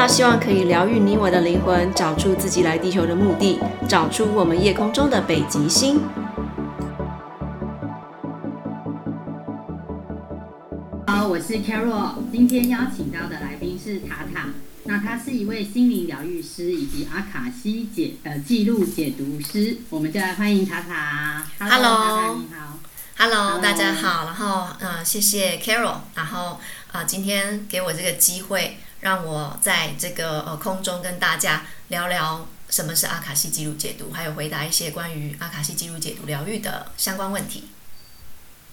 这个频道希望可以疗愈你我的灵魂，找出自己来地球的目的，找出我们夜空中的北极星。好，我是 Carol，今天邀请到的来宾是塔塔。那他是一位心灵疗愈师以及阿卡西解呃记录解读师，我们就来欢迎塔塔。Hello，, Hello 塔塔你好。Hello，大家好。然后呃，谢谢 Carol，然后啊、呃，今天给我这个机会，让我在这个呃空中跟大家聊聊什么是阿卡西记录解读，还有回答一些关于阿卡西记录解读疗愈的相关问题。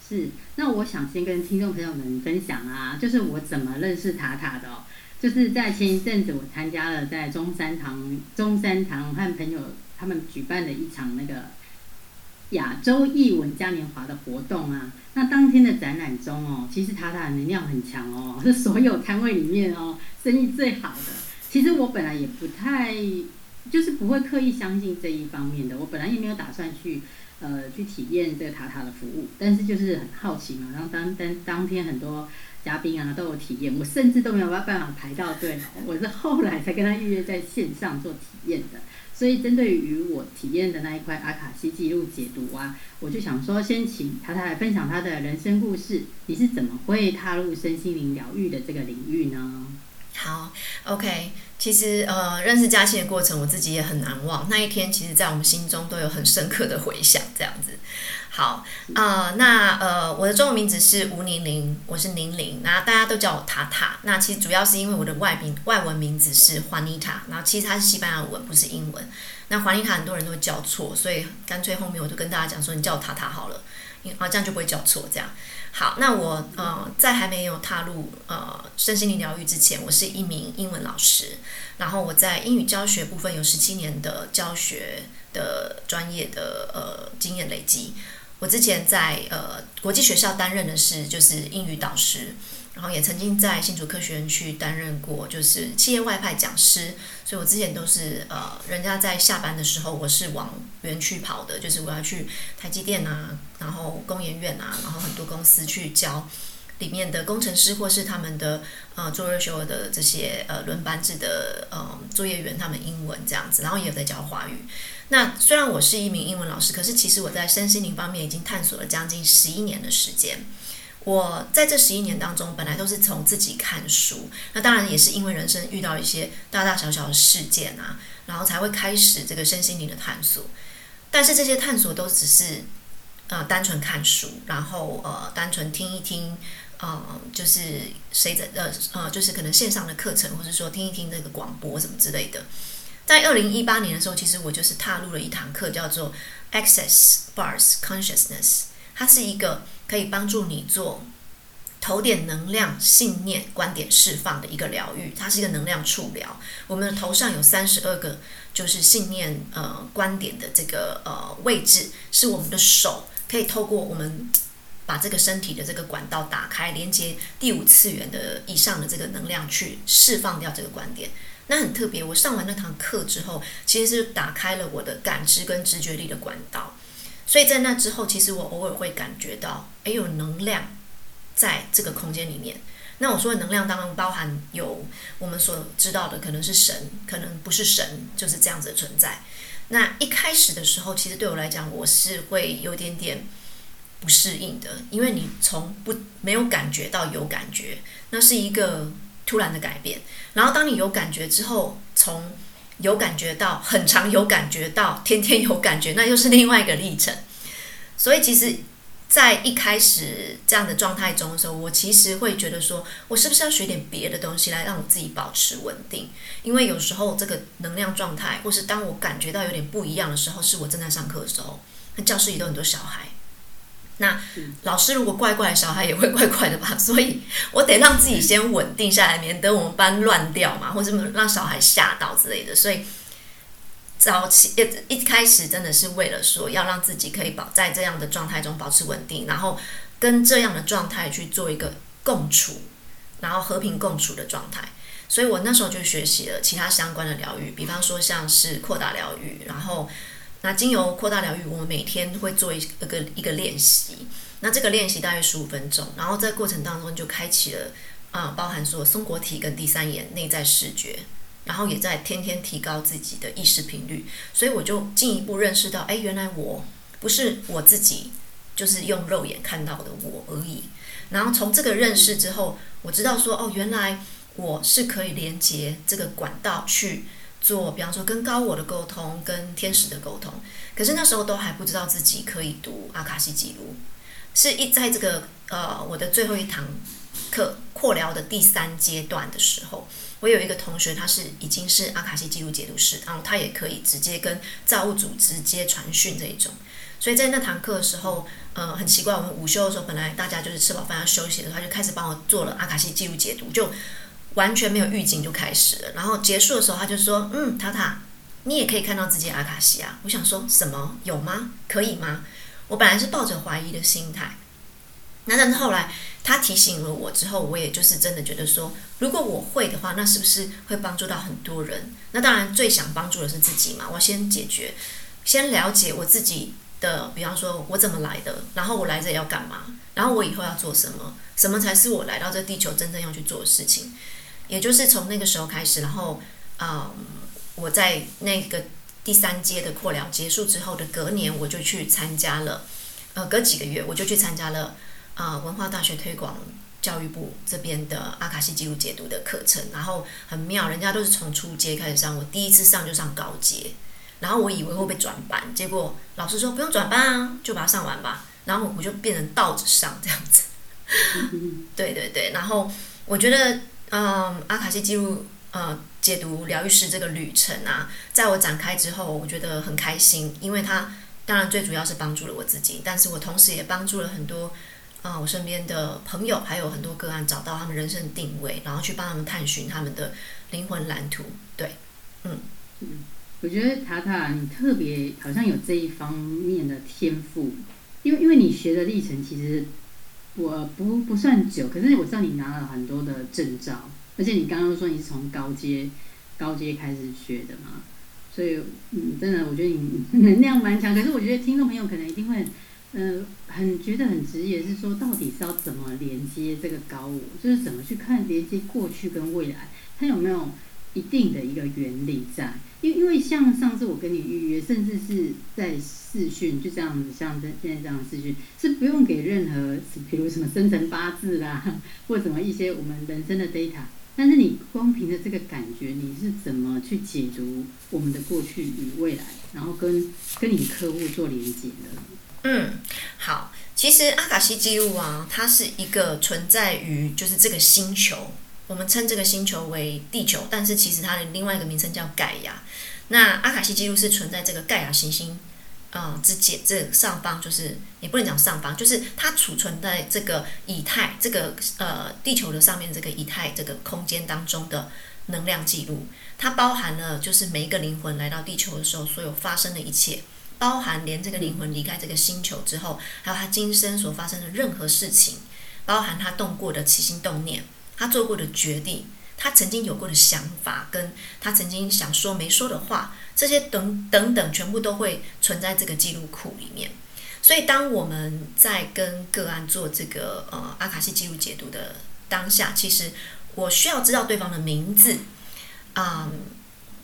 是，那我想先跟听众朋友们分享啊，就是我怎么认识塔塔的。就是在前一阵子，我参加了在中山堂中山堂和朋友他们举办的一场那个亚洲艺文嘉年华的活动啊。那当天的展览中哦，其实塔塔的能量很强哦，是 所有摊位里面哦生意最好的。其实我本来也不太，就是不会刻意相信这一方面的。我本来也没有打算去呃去体验这个塔塔的服务，但是就是很好奇嘛。然后当当当天很多。嘉宾啊都有体验，我甚至都没有办法排到队，我是后来才跟他预约在线上做体验的。所以针对于我体验的那一块阿卡西记录解读啊，我就想说，先请塔塔来分享他的人生故事。你是怎么会踏入身心灵疗愈的这个领域呢？好，OK，其实呃，认识嘉欣的过程，我自己也很难忘。那一天，其实在我们心中都有很深刻的回响，这样子。好啊、那呃，我的中文名字是吴宁玲，我是宁玲，那大家都叫我塔塔。那其实主要是因为我的外名外文名字是 Juanita，然后其实它是西班牙文，不是英文。那 Juanita 很多人都会叫错，所以干脆后面我就跟大家讲说，你叫我塔塔好了，因啊这样就不会叫错。这样好，那我呃在还没有踏入呃身心灵疗愈之前，我是一名英文老师，然后我在英语教学部分有十七年的教学的专业的呃经验累积。我之前在呃国际学校担任的是就是英语导师，然后也曾经在新竹科学园区担任过就是企业外派讲师，所以我之前都是呃人家在下班的时候，我是往园区跑的，就是我要去台积电啊，然后工研院啊，然后很多公司去教里面的工程师或是他们的呃做日休的这些呃轮班制的呃作业员，他们英文这样子，然后也有在教华语。那虽然我是一名英文老师，可是其实我在身心灵方面已经探索了将近十一年的时间。我在这十一年当中，本来都是从自己看书，那当然也是因为人生遇到一些大大小小的事件啊，然后才会开始这个身心灵的探索。但是这些探索都只是呃单纯看书，然后呃单纯听一听，呃就是谁在呃呃就是可能线上的课程，或者说听一听那个广播什么之类的。在二零一八年的时候，其实我就是踏入了一堂课，叫做 Access Bars Consciousness。它是一个可以帮助你做头点能量、信念、观点释放的一个疗愈。它是一个能量触疗。我们的头上有三十二个，就是信念呃观点的这个呃位置，是我们的手可以透过我们把这个身体的这个管道打开，连接第五次元的以上的这个能量，去释放掉这个观点。那很特别，我上完那堂课之后，其实是打开了我的感知跟直觉力的管道。所以在那之后，其实我偶尔会感觉到，哎，有能量在这个空间里面。那我说的能量当中包含有我们所知道的，可能是神，可能不是神，就是这样子的存在。那一开始的时候，其实对我来讲，我是会有点点不适应的，因为你从不没有感觉到有感觉，那是一个。突然的改变，然后当你有感觉之后，从有感觉到很长有感觉到天天有感觉，那又是另外一个历程。所以其实，在一开始这样的状态中的时候，我其实会觉得说，我是不是要学点别的东西来让我自己保持稳定？因为有时候这个能量状态，或是当我感觉到有点不一样的时候，是我正在上课的时候，那教室里都很多小孩。那老师如果怪怪，小孩也会怪怪的吧，所以我得让自己先稳定下来，免得我们班乱掉嘛，或者让小孩吓到之类的。所以早期一一开始真的是为了说要让自己可以保在这样的状态中保持稳定，然后跟这样的状态去做一个共处，然后和平共处的状态。所以我那时候就学习了其他相关的疗愈，比方说像是扩大疗愈，然后。那经由扩大疗愈，我们每天会做一个一个练习。那这个练习大约十五分钟，然后在过程当中就开启了啊、包含说松果体跟第三眼内在视觉，然后也在天天提高自己的意识频率，所以我就进一步认识到，哎，原来我不是我自己，就是用肉眼看到的我而已。然后从这个认识之后，我知道说，哦，原来我是可以连接这个管道去做，比方说跟高我的沟通，跟天使的沟通。可是那时候都还不知道自己可以读阿卡西记录。是一在这个呃我的最后一堂课扩疗的第三阶段的时候，我有一个同学，他是已经是阿卡西记录解读师，然后他也可以直接跟造物主直接传讯这一种。所以在那堂课的时候，呃，很奇怪，我们午休的时候本来大家就是吃饱饭要休息的，他就开始帮我做了阿卡西记录解读，就完全没有预警就开始了。然后结束的时候，他就说：“嗯，塔塔，你也可以看到自己阿卡西啊。”我想说什么？有吗？可以吗？我本来是抱着怀疑的心态，那但是后来他提醒了我之后，我也就是真的觉得说，如果我会的话，那是不是会帮助到很多人？那当然最想帮助的是自己嘛。我先解决，先了解我自己的，比方说我怎么来的，然后我来这要干嘛，然后我以后要做什么，什么才是我来到这地球真正要去做的事情。也就是从那个时候开始，然后啊、嗯，我在那个。第三阶的扩疗结束之后的隔年，我就去参加了，呃，隔几个月我就去参加了啊、呃、文化大学推广教育部这边的阿卡西记录解读的课程，然后很妙，人家都是从初阶开始上，我第一次上就上高阶，然后我以为会被转班，结果老师说不用转班啊，就把它上完吧，然后我就变成倒着上这样子，对对对，然后我觉得，嗯，阿卡西记录。呃，解读疗愈师这个旅程啊，在我展开之后，我觉得很开心，因为它当然最主要是帮助了我自己，但是我同时也帮助了很多啊、我身边的朋友，还有很多个案找到他们人生的定位，然后去帮他们探寻他们的灵魂蓝图。对，嗯嗯，我觉得塔塔你特别好像有这一方面的天赋，因为因为你学的历程其实我不不算久，可是我知道你拿了很多的证照。而且你刚刚说你是从高阶高阶开始学的嘛，所以嗯，真的我觉得你能量蛮强。可是我觉得听众朋友可能一定会嗯、呃、很觉得很直接，是说到底是要怎么连接这个高我，就是怎么去看连接过去跟未来，他有没有一定的一个原理在？因因为像上次我跟你预约，甚至是在视讯就这样子，像在现在这样的视讯是不用给任何，比如什么生辰八字啦，或什么一些我们人生的 data。但是你光凭着这个感觉，你是怎么去解读我们的过去与未来，然后跟跟你客户做连接的？嗯，好，其实阿卡西记录啊，它是一个存在于就是这个星球，我们称这个星球为地球，但是其实它的另外一个名称叫盖亚。那阿卡西记录是存在这个盖亚行星。啊、嗯，之间这上方就是也不能讲上方，就是它储存在这个以太这个呃地球的上面这个以太这个空间当中的能量记录，它包含了就是每一个灵魂来到地球的时候所有发生的一切，包含连这个灵魂离开这个星球之后，还有他今生所发生的任何事情，包含他动过的起心动念，他做过的决定。他曾经有过的想法，跟他曾经想说没说的话，这些等等等，全部都会存在这个记录库里面。所以，当我们在跟个案做这个呃阿卡西记录解读的当下，其实我需要知道对方的名字，嗯，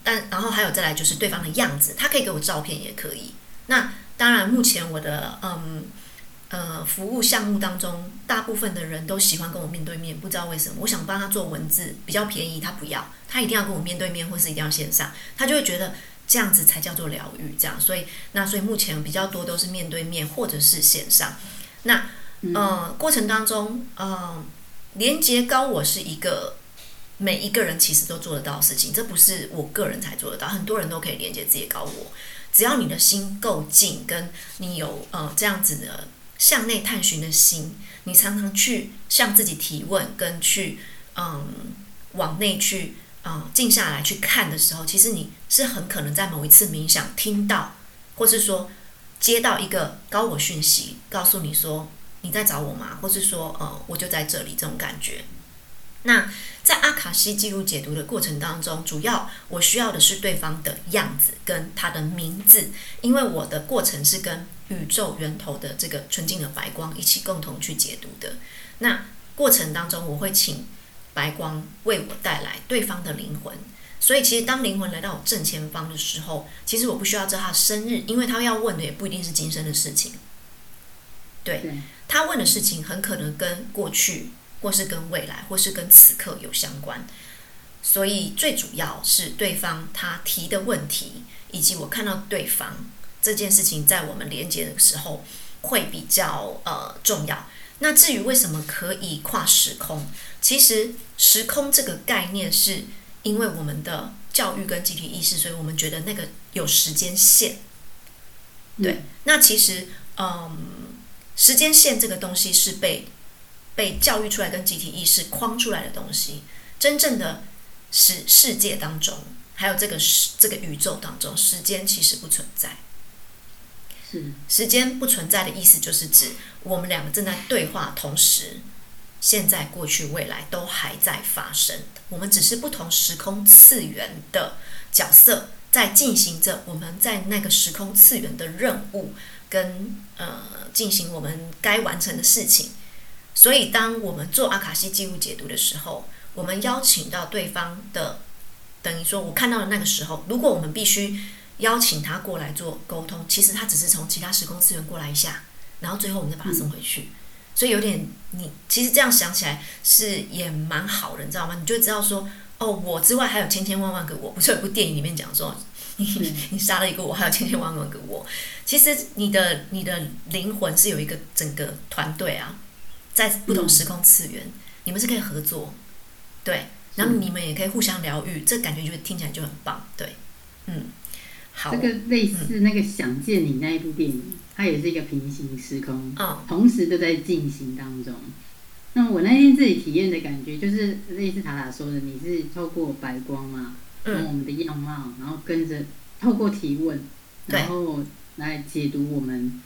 但然后还有再来就是对方的样子，他可以给我照片也可以。那当然，目前我的嗯。呃，服务项目当中，大部分的人都喜欢跟我面对面，不知道为什么。我想帮他做文字比较便宜，他不要，他一定要跟我面对面，或是一定要线上，他就会觉得这样子才叫做疗愈。这样，所以那所以目前比较多都是面对面或者是线上。那呃，过程当中，呃，连接高我是一个每一个人其实都做得到的事情，这不是我个人才做得到，很多人都可以连接自己高我，只要你的心够静，跟你有呃这样子的。向内探寻的心，你常常去向自己提问，跟去嗯往内去嗯静下来去看的时候，其实你是很可能在某一次冥想听到，或是说接到一个高我讯息，告诉你说你在找我吗？或是说呃我就在这里这种感觉。那在阿卡西记录解读的过程当中，主要我需要的是对方的样子跟他的名字，因为我的过程是跟宇宙源头的这个纯净的白光一起共同去解读的。那过程当中，我会请白光为我带来对方的灵魂。所以，其实当灵魂来到我正前方的时候，其实我不需要知道他的生日，因为他要问的也不一定是今生的事情。对，对他问的事情，很可能跟过去，或是跟未来，或是跟此刻有相关。所以，最主要是对方他提的问题，以及我看到对方这件事情，在我们连接的时候会比较呃重要。那至于为什么可以跨时空，其实时空这个概念是。因为我们的教育跟集体意识，所以我们觉得那个有时间线。对，嗯、那其实，嗯，时间线这个东西是被被教育出来跟集体意识框出来的东西。真正的世世界当中，还有这个时这个宇宙当中，时间其实不存在。是，时间不存在的意思，就是指我们两个正在对话，同时。现在、过去、未来都还在发生，我们只是不同时空次元的角色，在进行着我们在那个时空次元的任务，跟呃进行我们该完成的事情。所以，当我们做阿卡西记录解读的时候，我们邀请到对方的，等于说我看到的那个时候，如果我们必须邀请他过来做沟通，其实他只是从其他时空次元过来一下，然后最后我们再把他送回去。嗯所以有点，你其实这样想起来是也蛮好的，你知道吗？你就知道说，哦，我之外还有千千万万个我。不是有部电影里面讲说，你 你杀了一个我，还有千千万万个我。其实你的你的灵魂是有一个整个团队啊，在不同时空次元，嗯、你们是可以合作，对，然后你们也可以互相疗愈，这感觉就听起来就很棒，对，嗯，好，这个类似那个想见你那一部电影。嗯它也是一个平行时空，oh. 同时都在进行当中。那我那天自己体验的感觉，就是类似塔塔说的，你是透过白光嘛，跟我们的样貌，然后跟着透过提问，然后来解读我们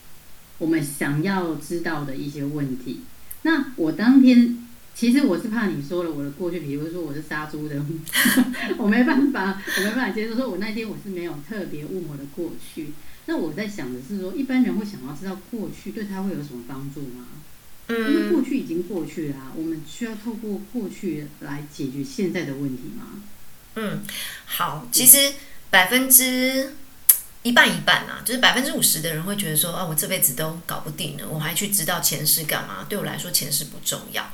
我们想要知道的一些问题。那我当天其实我是怕你说了我的过去，比如说我是杀猪的，我没办法，我没办法接受。说我那天我是没有特别问我的过去。那我在想的是说，一般人会想要知道过去对他会有什么帮助吗？嗯，因为过去已经过去了啊，我们需要透过过去来解决现在的问题吗？嗯，好，其实百分之一半一半啊，就是百分之五十的人会觉得说，啊，我这辈子都搞不定了，我还去知道前世干嘛？对我来说，前世不重要。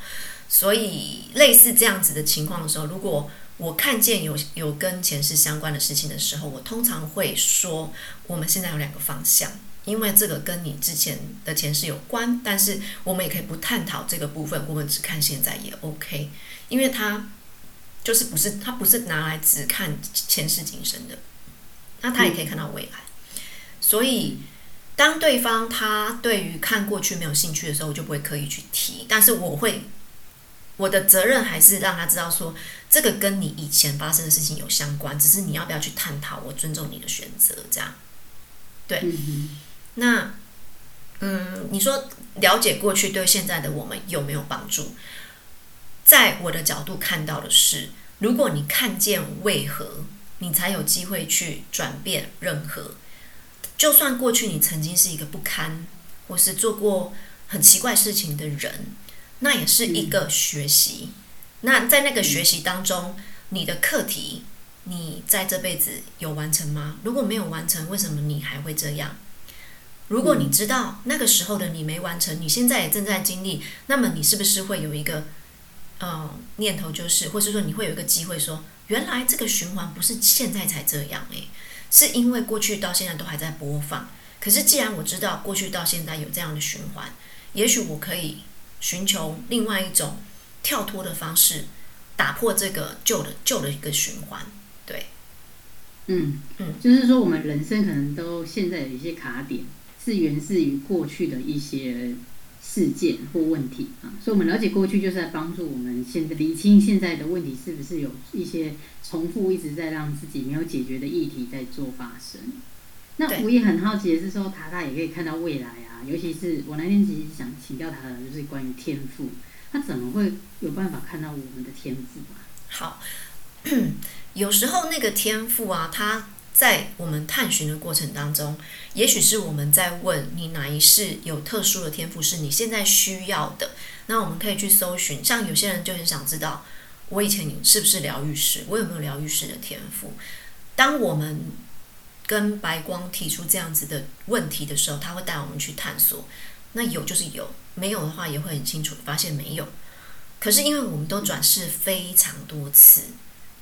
所以类似这样子的情况的时候，如果我看见有有跟前世相关的事情的时候，我通常会说，我们现在有两个方向，因为这个跟你之前的前世有关，但是我们也可以不探讨这个部分，我们只看现在也 OK，因为它就是不是它不是拿来只看前世今生的，那他也可以看到未来。所以当对方他对于看过去没有兴趣的时候，我就不会刻意去提，但是我会。我的责任还是让他知道说，这个跟你以前发生的事情有相关，只是你要不要去探讨，我尊重你的选择，这样。对，嗯、那，嗯，你说了解过去对现在的我们有没有帮助？在我的角度看到的是，如果你看见为何，你才有机会去转变任何。就算过去你曾经是一个不堪，或是做过很奇怪事情的人。那也是一个学习。那在那个学习当中，你的课题，你在这辈子有完成吗？如果没有完成，为什么你还会这样？如果你知道那个时候的你没完成，你现在也正在经历，那么你是不是会有一个呃念头，就是，或是说你会有一个机会说，原来这个循环不是现在才这样诶，是因为过去到现在都还在播放。可是既然我知道过去到现在有这样的循环，也许我可以。寻求另外一种跳脱的方式，打破这个旧的旧的一个循环。对，嗯嗯，就是说我们人生可能都现在有一些卡点，是源自于过去的一些事件或问题啊。所以，我们了解过去，就是在帮助我们现在理清现在的问题，是不是有一些重复一直在让自己没有解决的议题在做发生。那我也很好奇的是说，塔塔也可以看到未来啊。尤其是我那天其实想请教他的，就是关于天赋。他怎么会有办法看到我们的天赋啊？好，有时候那个天赋啊，他在我们探寻的过程当中，也许是我们在问你哪一世有特殊的天赋是你现在需要的。那我们可以去搜寻，像有些人就很想知道，我以前是不是疗愈师，我有没有疗愈师的天赋？当我们跟白光提出这样子的问题的时候，他会带我们去探索。那有就是有，没有的话也会很清楚发现没有。可是因为我们都转世非常多次，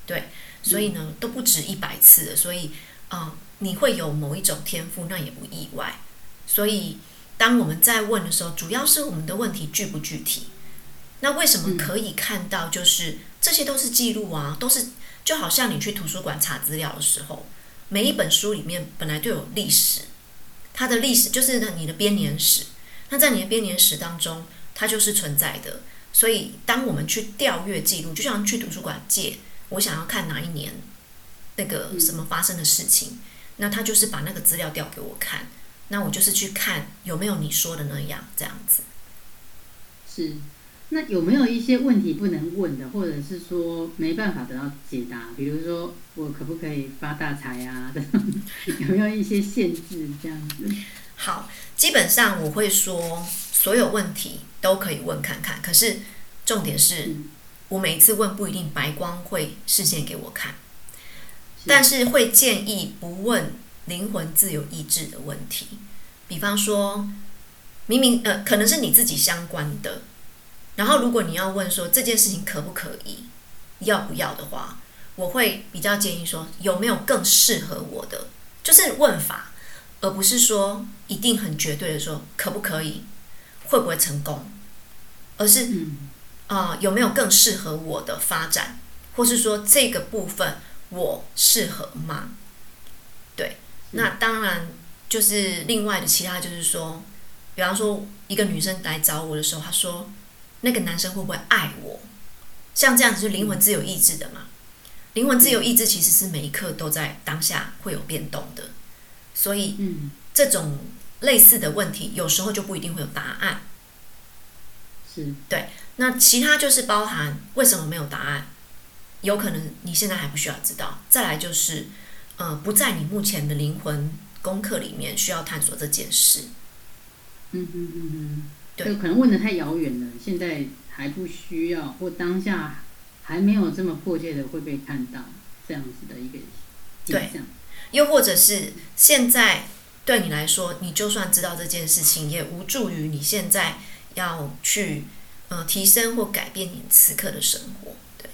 对，所以呢都不止一百次了，所以啊、呃，你会有某一种天赋，那也不意外。所以当我们在问的时候，主要是我们的问题具不具体？那为什么可以看到？就是这些都是记录啊，都是就好像你去图书馆查资料的时候，每一本书里面本来就有历史，它的历史就是你的编年史。那在你的编年史当中，它就是存在的。所以，当我们去调阅记录，就像去图书馆借，我想要看哪一年那个什么发生的事情，那他就是把那个资料调给我看，那我就是去看有没有你说的那样这样子。是，那有没有一些问题不能问的，或者是说没办法得到解答？比如说，我可不可以发大财啊？有没有一些限制这样子？好，基本上我会说，所有问题都可以问看看。可是重点是，我每一次问不一定白光会示现给我看，但是会建议不问灵魂自由意志的问题。比方说，明明呃可能是你自己相关的，然后如果你要问说这件事情可不可以，要不要的话，我会比较建议说有没有更适合我的，就是问法。而不是说一定很绝对的说可不可以，会不会成功，而是啊、呃、有没有更适合我的发展，或是说这个部分我适合吗？对，那当然就是另外的其他就是说，比方说一个女生来找我的时候，她说那个男生会不会爱我？像这样子是灵魂自由意志的嘛，灵魂自由意志其实是每一刻都在当下会有变动的。所以，这种类似的问题，有时候就不一定会有答案。是对。那其他就是包含为什么没有答案，有可能你现在还不需要知道。再来就是，呃，不在你目前的灵魂功课里面需要探索这件事。嗯嗯嗯嗯，对，可能问的太遥远了，现在还不需要，或当下还没有这么迫切的会被看到这样子的一个现象。又或者是现在对你来说，你就算知道这件事情，也无助于你现在要去呃提升或改变你此刻的生活。对，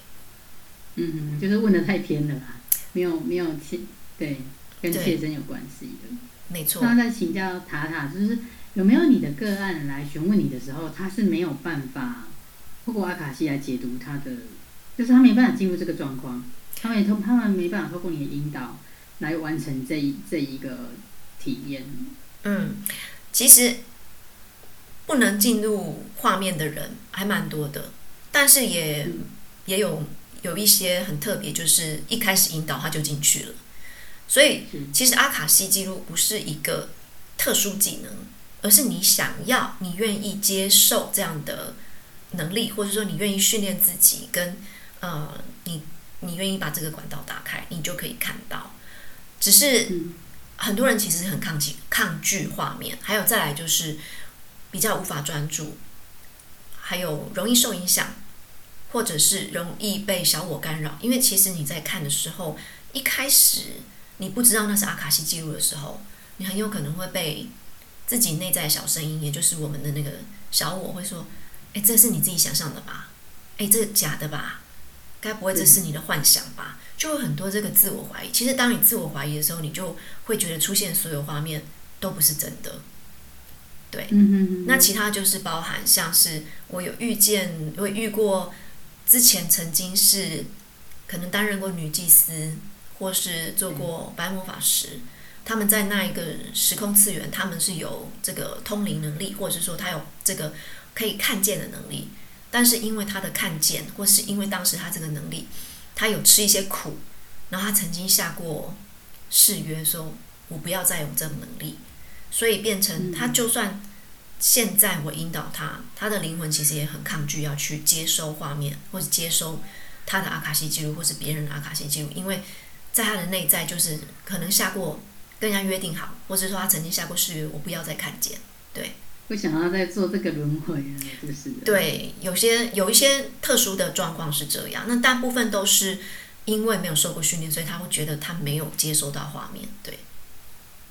嗯嗯，就是问的太偏了吧？没有没有切对，跟切身有关系的，没错。那在请教塔塔，就是有没有你的个案来询问你的时候，他是没有办法透过阿卡西来解读他的，就是他没办法进入这个状况，他们也通他们没办法透过你的引导。来完成这一这一个体验。嗯，其实不能进入画面的人还蛮多的，但是也、嗯、也有有一些很特别，就是一开始引导他就进去了。所以其实阿卡西记录不是一个特殊技能，而是你想要、你愿意接受这样的能力，或者说你愿意训练自己，跟呃你你愿意把这个管道打开，你就可以看到。只是很多人其实很抗拒抗拒画面，还有再来就是比较无法专注，还有容易受影响，或者是容易被小我干扰。因为其实你在看的时候，一开始你不知道那是阿卡西记录的时候，你很有可能会被自己内在小声音，也就是我们的那个小我会说：“哎，这是你自己想象的吧？哎，这假的吧？该不会这是你的幻想吧？”就有很多这个自我怀疑。其实，当你自我怀疑的时候，你就会觉得出现所有画面都不是真的。对，那其他就是包含像是我有遇见，我遇过之前曾经是可能担任过女祭司，或是做过白魔法师，他们在那一个时空次元，他们是有这个通灵能力，或者是说他有这个可以看见的能力，但是因为他的看见，或是因为当时他这个能力。他有吃一些苦，然后他曾经下过誓约，说我不要再有这种能力，所以变成他就算现在我引导他，他的灵魂其实也很抗拒要去接收画面，或者接收他的阿卡西记录，或是别人的阿卡西记录，因为在他的内在就是可能下过跟人家约定好，或者说他曾经下过誓约，我不要再看见，对，不想要再做这个轮回了，就是对，有些有一些特殊的状况是这样，那大部分都是因为没有受过训练，所以他会觉得他没有接收到画面，对，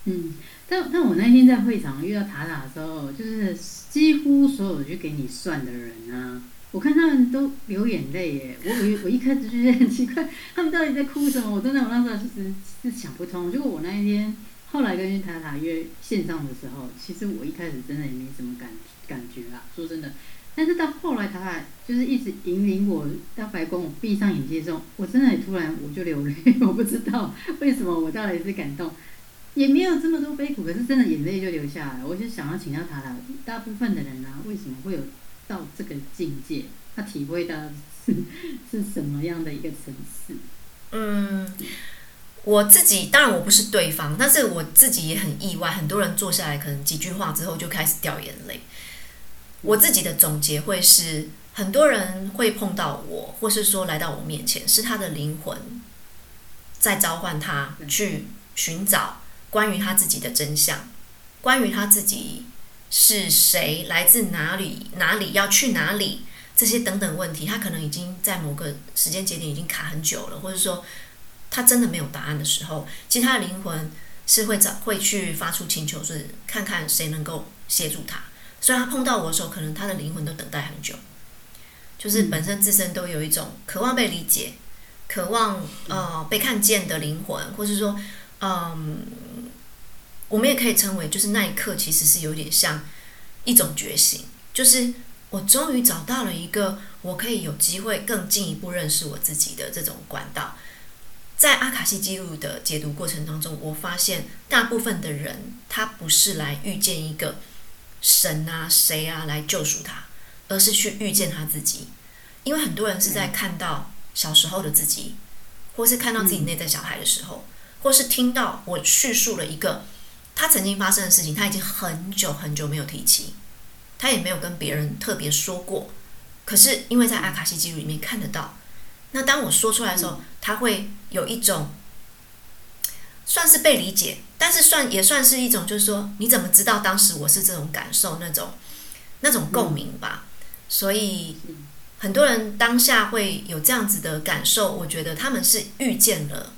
嗯。但但我那天在会场遇到塔塔的时候，就是几乎所有去给你算的人啊，我看他们都流眼泪耶。我我我一开始就觉得很奇怪，他们到底在哭什么？我真的我那时候就是是想不通。结果我那一天后来跟塔塔约线上的时候，其实我一开始真的也没什么感感觉啦，说真的。但是到后来塔塔就是一直引领我到白宫，我闭上眼睛的时候，我真的也突然我就流泪，我不知道为什么，我到底是感动。也没有这么多悲苦，可是真的眼泪就流下来。我就想要请教塔塔，大部分的人啊，为什么会有到这个境界？他体会到是是什么样的一个层次？嗯，我自己当然我不是对方，但是我自己也很意外。很多人坐下来，可能几句话之后就开始掉眼泪。我自己的总结会是，很多人会碰到我，或是说来到我面前，是他的灵魂在召唤他去寻找。关于他自己的真相，关于他自己是谁，来自哪里，哪里要去哪里，这些等等问题，他可能已经在某个时间节点已经卡很久了，或者说他真的没有答案的时候，其实他的灵魂是会找会去发出请求，是看看谁能够协助他。所以他碰到我的时候，可能他的灵魂都等待很久，就是本身自身都有一种渴望被理解、渴望呃被看见的灵魂，或是说嗯。我们也可以称为，就是那一刻其实是有点像一种觉醒，就是我终于找到了一个我可以有机会更进一步认识我自己的这种管道。在阿卡西记录的解读过程当中，我发现大部分的人他不是来遇见一个神啊、谁啊来救赎他，而是去遇见他自己。因为很多人是在看到小时候的自己，或是看到自己内在小孩的时候，或是听到我叙述了一个。他曾经发生的事情，他已经很久很久没有提起，他也没有跟别人特别说过。可是因为在阿卡西记录里面看得到，那当我说出来的时候，他会有一种算是被理解，但是算也算是一种，就是说你怎么知道当时我是这种感受，那种那种共鸣吧。所以很多人当下会有这样子的感受，我觉得他们是遇见了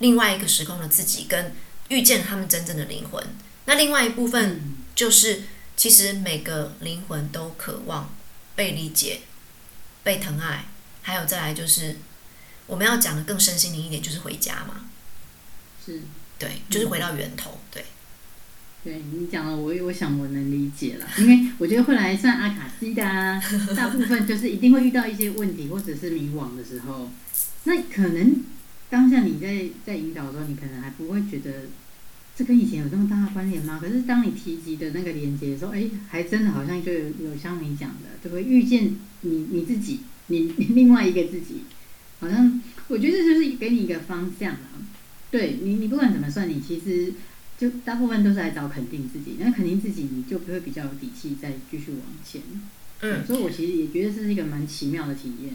另外一个时空的自己跟。遇见他们真正的灵魂，那另外一部分就是，其实每个灵魂都渴望被理解、被疼爱，还有再来就是，我们要讲的更深心灵一点，就是回家嘛。是，对，就是回到源头。对，对你讲了，我我想我能理解了，因为我觉得会来上阿卡西的啊，大部分就是一定会遇到一些问题或者是迷惘的时候，那可能。当下你在在引导的时候，你可能还不会觉得这跟以前有这么大的关联吗？可是当你提及的那个连接的时候，哎，还真的好像就有有像你讲的，就会遇见你你自己，你，你另外一个自己，好像我觉得这就是给你一个方向啊。对你，你不管怎么算，你其实就大部分都是来找肯定自己，那肯定自己，你就不会比较有底气再继续往前。嗯，所以我其实也觉得这是一个蛮奇妙的体验。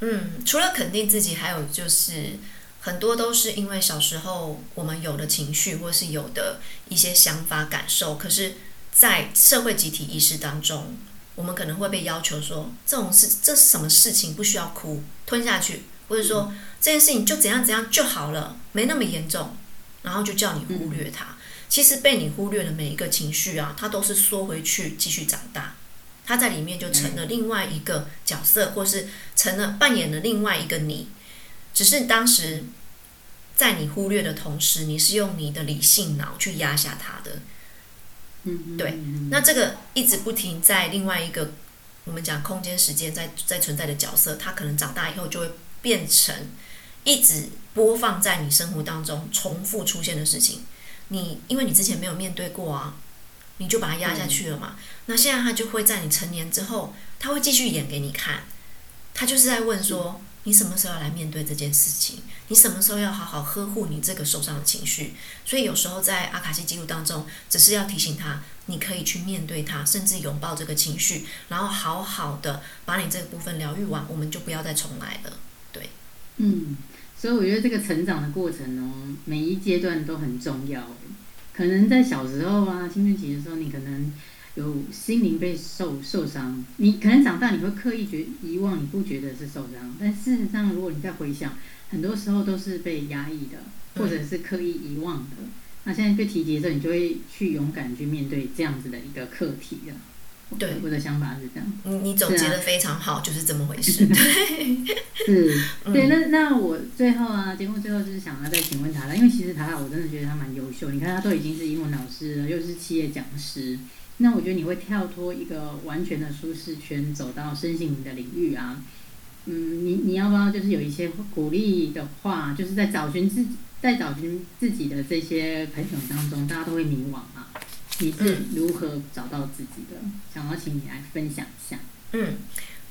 嗯，除了肯定自己，还有就是很多都是因为小时候我们有的情绪，或是有的一些想法、感受，可是，在社会集体意识当中，我们可能会被要求说，这种事，这是什么事情，不需要哭，吞下去，或者说这件事情就怎样怎样就好了，没那么严重，然后就叫你忽略它。其实被你忽略的每一个情绪啊，它都是缩回去继续长大。他在里面就成了另外一个角色，或是成了扮演了另外一个你。只是当时在你忽略的同时，你是用你的理性脑去压下他的。嗯，对。那这个一直不停在另外一个我们讲空间时间在在存在的角色，他可能长大以后就会变成一直播放在你生活当中重复出现的事情。你因为你之前没有面对过啊。你就把它压下去了嘛？嗯、那现在他就会在你成年之后，他会继续演给你看。他就是在问说：你什么时候要来面对这件事情？你什么时候要好好呵护你这个受伤的情绪？所以有时候在阿卡西记录当中，只是要提醒他，你可以去面对他，甚至拥抱这个情绪，然后好好的把你这个部分疗愈完，我们就不要再重来了。对，嗯，所以我觉得这个成长的过程哦，每一阶段都很重要。可能在小时候啊，青春期的时候，你可能。有心灵被受受伤，你可能长大你会刻意觉遗忘，你不觉得是受伤，但事实上，如果你再回想，很多时候都是被压抑的，或者是刻意遗忘的。嗯、那现在被提及的时候，你就会去勇敢去面对这样子的一个课题了。对，我的想法是这样。你你总结的非常好，是啊、就是这么回事。对，是，对。那那我最后啊，节目最后就是想要再请问塔塔，因为其实塔塔我真的觉得他蛮优秀，你看他都已经是英文老师了，又是企业讲师。那我觉得你会跳脱一个完全的舒适圈，走到身心灵的领域啊。嗯，你你要不要就是有一些鼓励的话，就是在找寻自己，在找寻自己的这些朋友当中，大家都会迷惘啊。你是如何找到自己的？想要请你来分享一下。嗯，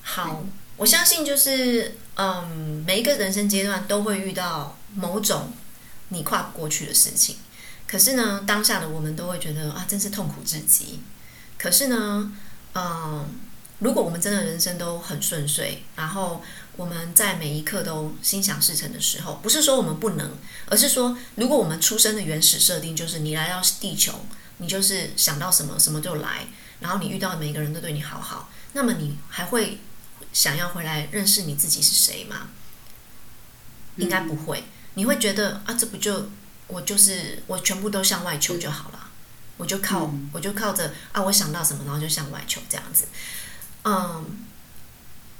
好，我相信就是嗯，每一个人生阶段都会遇到某种你跨不过去的事情，可是呢，当下的我们都会觉得啊，真是痛苦至极。可是呢，嗯，如果我们真的人生都很顺遂，然后我们在每一刻都心想事成的时候，不是说我们不能，而是说，如果我们出生的原始设定就是你来到地球，你就是想到什么什么就来，然后你遇到的每一个人都对你好好，那么你还会想要回来认识你自己是谁吗？应该不会，你会觉得啊，这不就我就是我全部都向外求就好了。我就靠，嗯、我就靠着啊！我想到什么，然后就向外求这样子。嗯，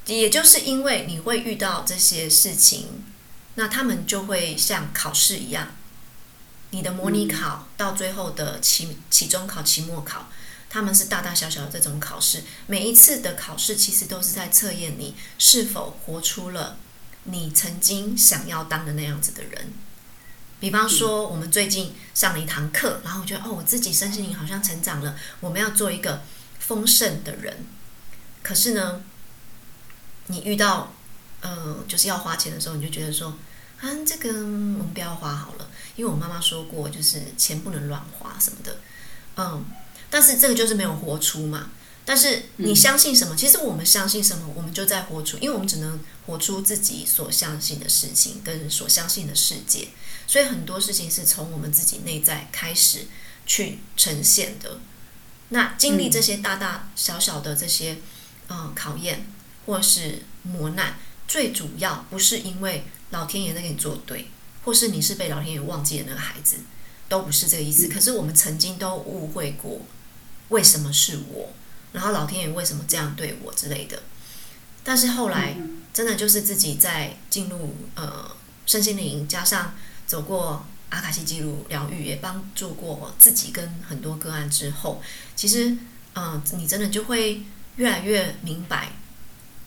也就是因为你会遇到这些事情，那他们就会像考试一样，你的模拟考到最后的期期中考、期末考，他们是大大小小的这种考试。每一次的考试其实都是在测验你是否活出了你曾经想要当的那样子的人。比方说，我们最近上了一堂课，然后我觉得哦，我自己身心灵好像成长了。我们要做一个丰盛的人，可是呢，你遇到呃，就是要花钱的时候，你就觉得说，啊，这个我们不要花好了，因为我妈妈说过，就是钱不能乱花什么的，嗯，但是这个就是没有活出嘛。但是你相信什么？其实我们相信什么，我们就在活出，因为我们只能活出自己所相信的事情跟所相信的世界。所以很多事情是从我们自己内在开始去呈现的。那经历这些大大小小的这些嗯考验或是磨难，最主要不是因为老天爷在给你作对，或是你是被老天爷忘记的那个孩子，都不是这个意思。可是我们曾经都误会过，为什么是我？然后老天爷为什么这样对我之类的，但是后来真的就是自己在进入呃身心灵，加上走过阿卡西记录疗愈，也帮助过自己跟很多个案之后，其实嗯、你真的就会越来越明白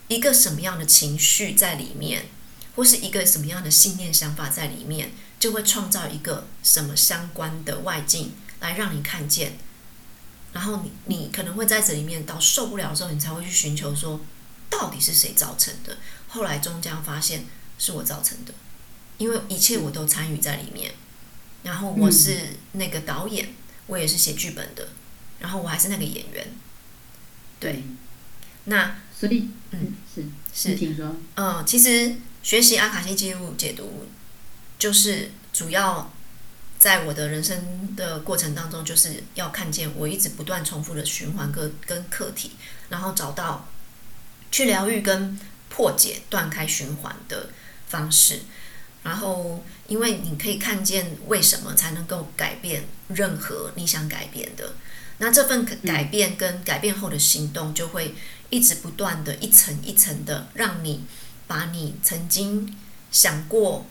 一个什么样的情绪在里面，或是一个什么样的信念想法在里面，就会创造一个什么相关的外境来让你看见。然后你你可能会在这里面到受不了的时候，你才会去寻求说，到底是谁造成的？后来终将发现是我造成的，因为一切我都参与在里面。然后我是那个导演，我也是写剧本的，然后我还是那个演员。对，那所以嗯是是听说嗯，其实学习阿卡西记录解读就是主要。在我的人生的过程当中，就是要看见我一直不断重复的循环跟跟课题，然后找到去疗愈跟破解断开循环的方式。然后，因为你可以看见为什么才能够改变任何你想改变的，那这份改变跟改变后的行动，就会一直不断的一层一层的让你把你曾经想过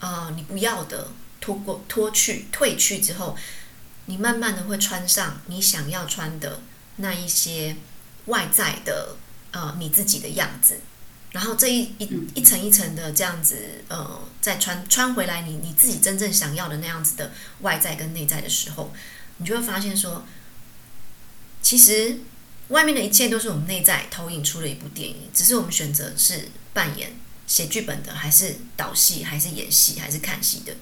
啊、你不要的。脱过脱去褪去之后，你慢慢的会穿上你想要穿的那一些外在的呃你自己的样子，然后这一一一层一层的这样子呃再穿穿回来你你自己真正想要的那样子的外在跟内在的时候，你就会发现说，其实外面的一切都是我们内在投影出了一部电影，只是我们选择是扮演写剧本的，还是导戏，还是演戏，还是看戏的。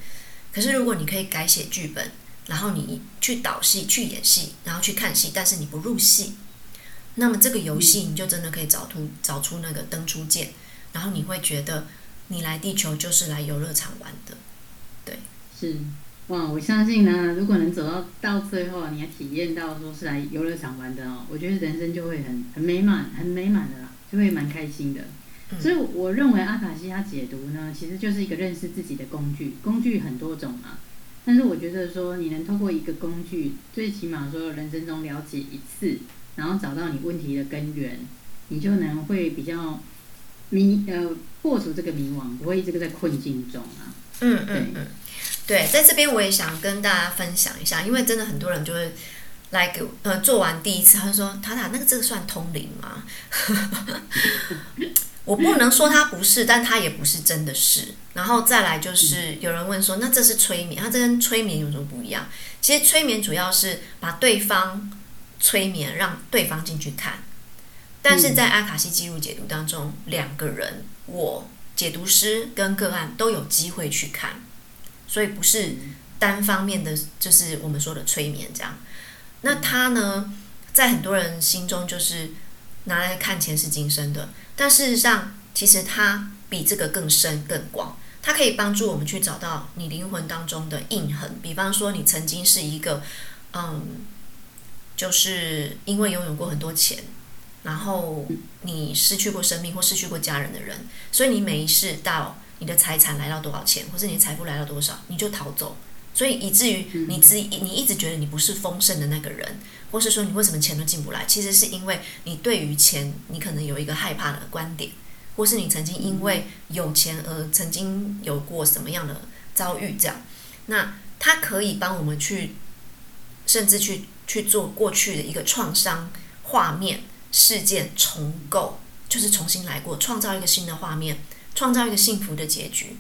可是如果你可以改写剧本，然后你去导戏、去演戏，然后去看戏，但是你不入戏，那么这个游戏你就真的可以找出找出那个登出键，然后你会觉得你来地球就是来游乐场玩的。对，是。哇，我相信呢，如果能走到到最后，你还体验到说是来游乐场玩的哦，我觉得人生就会很很美满，很美满的啦，就会蛮开心的。嗯、所以我认为阿卡西它解读呢，其实就是一个认识自己的工具，工具很多种嘛。但是我觉得说，你能透过一个工具，最起码说人生中了解一次，然后找到你问题的根源，你就能会比较迷呃破除这个迷惘，不会一直在困境中啊。嗯嗯嗯。对，在这边我也想跟大家分享一下，因为真的很多人就会来给我呃做完第一次，他就说塔塔那个这个算通灵吗？我不能说他不是，但他也不是真的是。然后再来就是有人问说，那这是催眠，他这跟催眠有什么不一样？其实催眠主要是把对方催眠，让对方进去看。但是在阿卡西记录解读当中，两个人，我解读师跟个案都有机会去看。所以不是单方面的，就是我们说的催眠这样。那他呢，在很多人心中就是拿来看前世今生的，但事实上，其实它比这个更深更广。它可以帮助我们去找到你灵魂当中的印痕，比方说你曾经是一个，嗯，就是因为拥有过很多钱，然后你失去过生命或失去过家人的人，所以你每一世到。你的财产来到多少钱，或是你的财富来到多少，你就逃走，所以以至于你自，你一直觉得你不是丰盛的那个人，或是说你为什么钱都进不来，其实是因为你对于钱，你可能有一个害怕的观点，或是你曾经因为有钱而曾经有过什么样的遭遇，这样，那它可以帮我们去，甚至去去做过去的一个创伤画面事件重构，就是重新来过，创造一个新的画面。创造一个幸福的结局，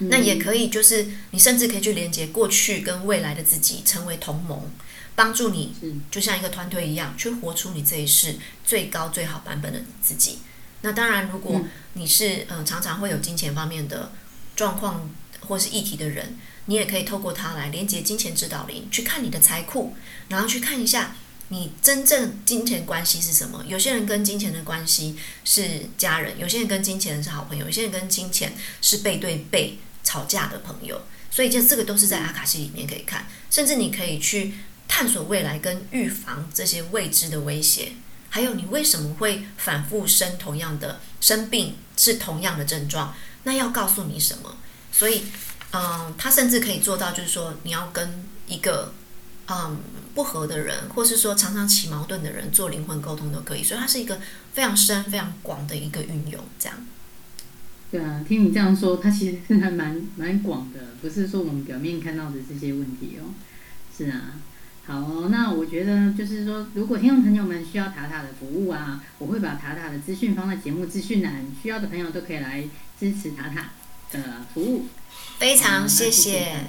那也可以，就是你甚至可以去连接过去跟未来的自己，成为同盟，帮助你，就像一个团队一样，去活出你这一世最高最好版本的自己。那当然，如果你是嗯、呃、常常会有金钱方面的状况或是议题的人，你也可以透过它来连接金钱指导灵，去看你的财库，然后去看一下。你真正金钱关系是什么？有些人跟金钱的关系是家人，有些人跟金钱是好朋友，有些人跟金钱是背对背吵架的朋友。所以，这这个都是在阿卡西里面可以看，甚至你可以去探索未来跟预防这些未知的威胁。还有，你为什么会反复生同样的生病，是同样的症状？那要告诉你什么？所以，嗯，他甚至可以做到，就是说，你要跟一个。嗯，不合的人，或是说常常起矛盾的人，做灵魂沟通都可以。所以它是一个非常深、非常广的一个运用。这样。对啊，听你这样说，它其实是还蛮蛮广的，不是说我们表面看到的这些问题哦。是啊，好，那我觉得就是说，如果听众朋友们需要塔塔的服务啊，我会把塔塔的资讯放在节目资讯栏，需要的朋友都可以来支持塔塔的服务。非常谢谢，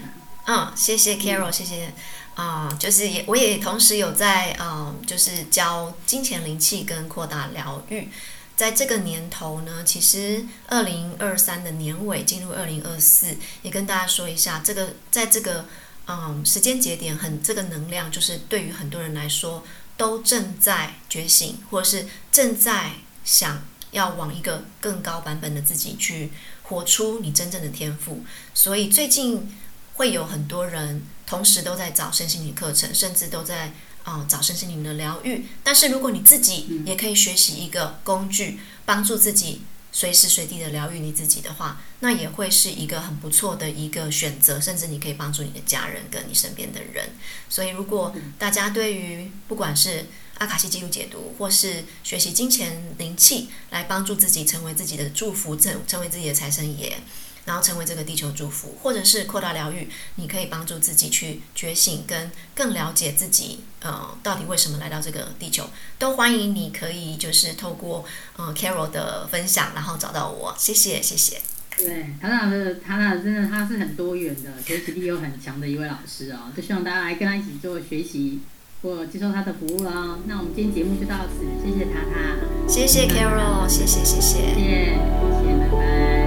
嗯，谢谢 Carol，谢谢。啊、嗯，就是也，我也同时有在，嗯，就是教金钱灵气跟扩大疗愈。在这个年头呢，其实二零二三的年尾进入二零二四，也跟大家说一下，这个在这个嗯时间节点很，很这个能量，就是对于很多人来说，都正在觉醒，或是正在想要往一个更高版本的自己去活出你真正的天赋。所以最近会有很多人。同时都在找身心灵课程，甚至都在啊、呃、找身心灵的疗愈。但是如果你自己也可以学习一个工具，帮助自己随时随地的疗愈你自己的话，那也会是一个很不错的一个选择。甚至你可以帮助你的家人跟你身边的人。所以，如果大家对于不管是阿卡西记录解读，或是学习金钱灵气来帮助自己成为自己的祝福，成成为自己的财神爷。然后成为这个地球祝福，或者是扩大疗愈，你可以帮助自己去觉醒，跟更了解自己，呃，到底为什么来到这个地球？都欢迎你可以就是透过呃 Carol 的分享，然后找到我。谢谢，谢谢。对，塔塔的塔塔真的他是很多元的，学习力又很强的一位老师哦，就希望大家来跟他一起做学习我接受他的服务了。那我们今天节目就到此，谢谢塔塔，谢谢 Carol，谢谢谢谢，谢谢，谢谢，拜拜。